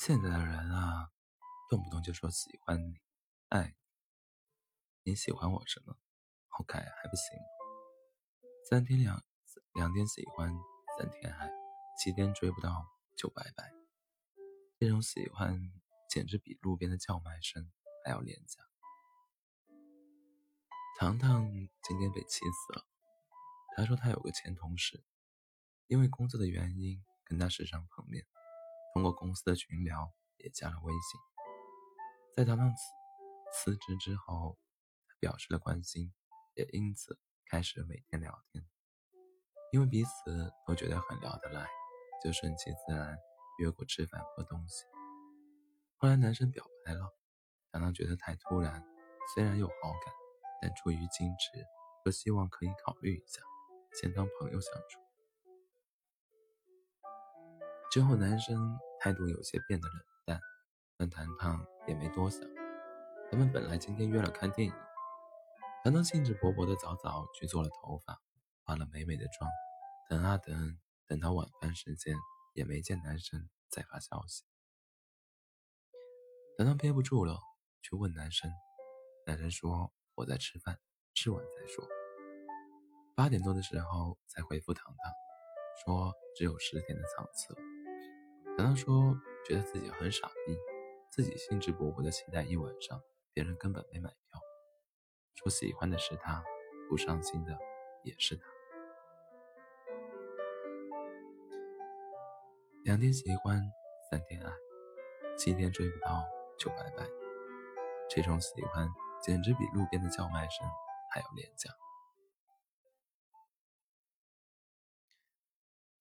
现在的人啊，动不动就说喜欢你、爱你。你喜欢我什么？好改还不行吗？三天两两天喜欢，三天爱，七天追不到就拜拜。这种喜欢简直比路边的叫卖声还要廉价。糖糖今天被气死了。他说他有个前同事，因为工作的原因跟他时常碰面。通过公司的群聊也加了微信，在糖糖辞辞职之后，他表示了关心，也因此开始每天聊天。因为彼此都觉得很聊得来，就顺其自然约过吃饭喝东西。后来男生表白了，糖糖觉得太突然，虽然有好感，但出于矜持，说希望可以考虑一下，先当朋友相处。之后男生。态度有些变得冷淡，但糖糖也没多想。他们本来今天约了看电影，糖糖兴致勃勃地早早去做了头发，化了美美的妆。等啊等，等到晚饭时间，也没见男生再发消息。糖糖憋不住了，去问男生。男生说：“我在吃饭，吃完再说。”八点多的时候才回复糖糖，说只有十天的场次难道说：“觉得自己很傻逼，自己兴致勃勃的期待一晚上，别人根本没买票。说喜欢的是他，不伤心的也是他。两天喜欢，三天爱，七天追不到就拜拜。这种喜欢简直比路边的叫卖声还要廉价。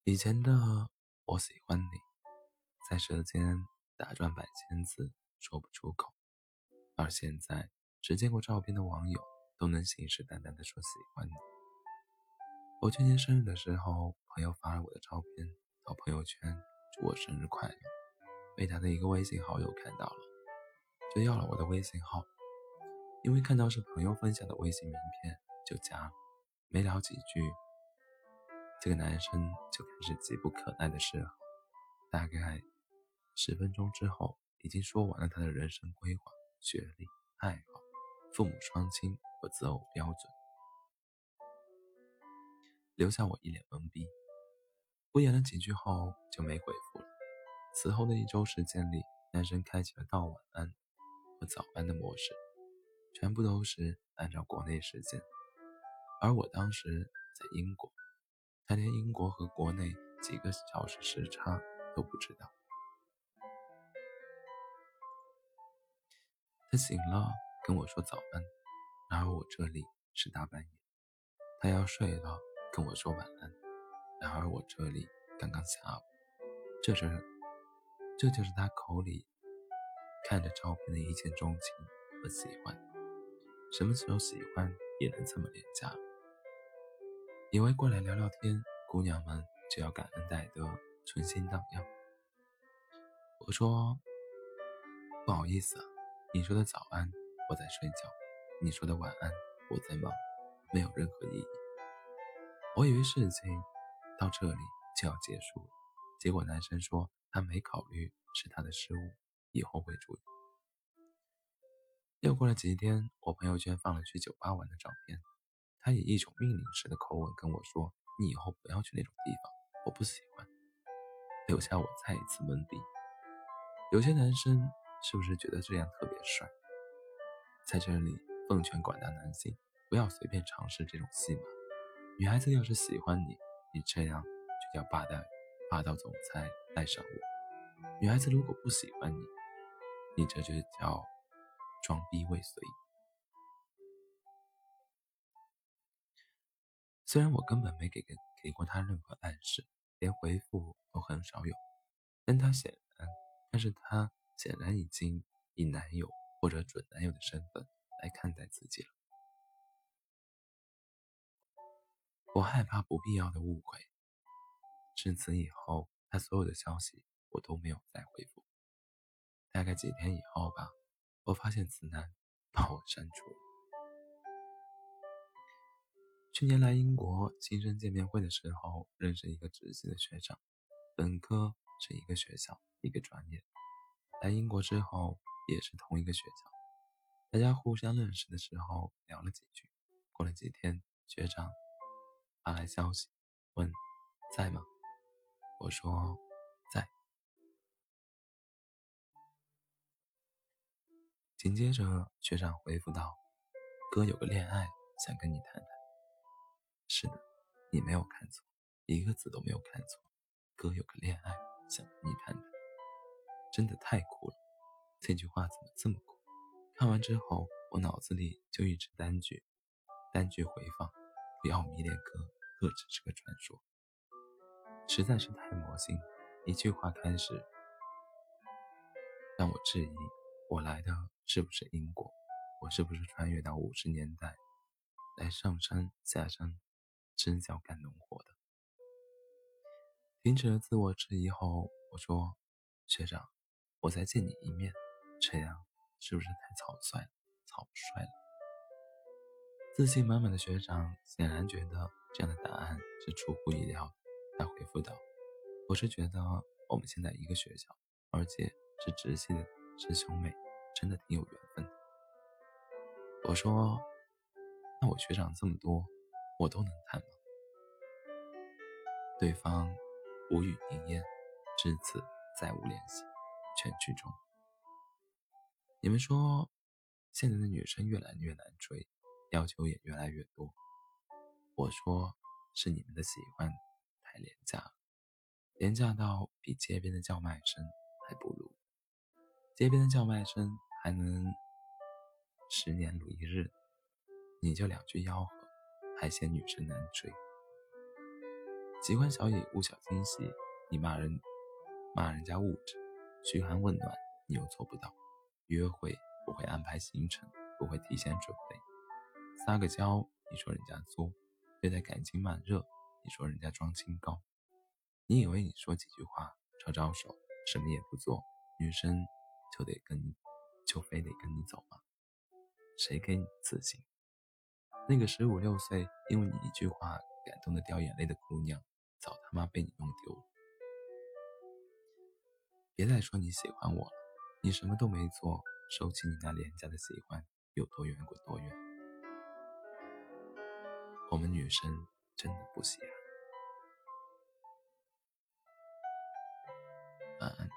以前的我喜欢你。”在舌尖打转百千次，说不出口。而现在，只见过照片的网友都能信誓旦旦地说喜欢你。我去年生日的时候，朋友发了我的照片到朋友圈，祝我生日快乐。被他的一个微信好友看到了，就要了我的微信号。因为看到是朋友分享的微信名片，就加了。没聊几句，这个男生就开始急不可耐的示好，大概。十分钟之后，已经说完了他的人生规划、学历、爱好、父母双亲和择偶标准，留下我一脸懵逼。敷衍了几句后就没回复了。此后的一周时间里，男生开启了到晚安和早班的模式，全部都是按照国内时间。而我当时在英国，他连英国和国内几个小时时差都不知道。他醒了，跟我说早安，然而我这里是大半夜。他要睡了，跟我说晚安，然而我这里刚刚下午。这是，这就是他口里看着照片的一见钟情和喜欢。什么时候喜欢也能这么廉价？以为过来聊聊天，姑娘们就要感恩戴德，春心荡漾。我说，不好意思啊。你说的早安，我在睡觉；你说的晚安，我在忙，没有任何意义。我以为事情到这里就要结束了，结果男生说他没考虑是他的失误，以后会注意。又过了几天，我朋友圈放了去酒吧玩的照片，他以一种命令式的口吻跟我说：“你以后不要去那种地方，我不喜欢。”留下我再一次懵逼。有些男生。是不是觉得这样特别帅？在这里奉劝广大男性，不要随便尝试这种戏码。女孩子要是喜欢你，你这样就叫霸道霸道总裁爱上我；女孩子如果不喜欢你，你这就叫装逼未遂。虽然我根本没给给过他任何暗示，连回复都很少有，但他显然，但是他。显然已经以男友或者准男友的身份来看待自己了。我害怕不必要的误会。至此以后，他所有的消息我都没有再回复。大概几天以后吧，我发现此男 把我删除了。去年来英国新生见面会的时候，认识一个直系的学长，本科是一个学校一个专业。来英国之后也是同一个学校，大家互相认识的时候聊了几句。过了几天，学长发来消息问在吗？我说在。紧接着学长回复道：“哥有个恋爱想跟你谈谈。”是的，你没有看错，一个字都没有看错。哥有个恋爱想跟你谈谈，真的太酷了！这句话怎么这么酷？看完之后，我脑子里就一直单句，单句回放：不要迷恋哥，哥只是个传说。实在是太魔性，一句话开始，让我质疑：我来的是不是英国？我是不是穿越到五十年代，来上山下山，真想干农活的？停止了自我质疑后，我说：“学长，我再见你一面，这样是不是太草率了？草率了。”自信满满的学长显然觉得这样的答案是出乎意料的。他回复道：“我是觉得我们现在一个学校，而且是直系的师兄妹，真的挺有缘分的。”我说：“那我学长这么多，我都能谈吗？”对方。无语凝噎，至此再无联系，全剧终。你们说，现在的女生越来越难追，要求也越来越多。我说，是你们的喜欢太廉价，廉价到比街边的叫卖声还不如。街边的叫卖声还能十年如一日，你就两句吆喝，还嫌女生难追。喜欢小礼物、小惊喜，你骂人，骂人家物质；嘘寒问暖，你又做不到。约会不会安排行程，不会提前准备。撒个娇，你说人家作；对待感情慢热，你说人家装清高。你以为你说几句话，招招手，什么也不做，女生就得跟，就非得跟你走吗？谁给你自信？那个十五六岁，因为你一句话感动的掉眼泪的姑娘。早他妈被你弄丢了！别再说你喜欢我了，你什么都没做，收起你那廉价的喜欢，有多远滚多远。我们女生真的不稀罕。晚安。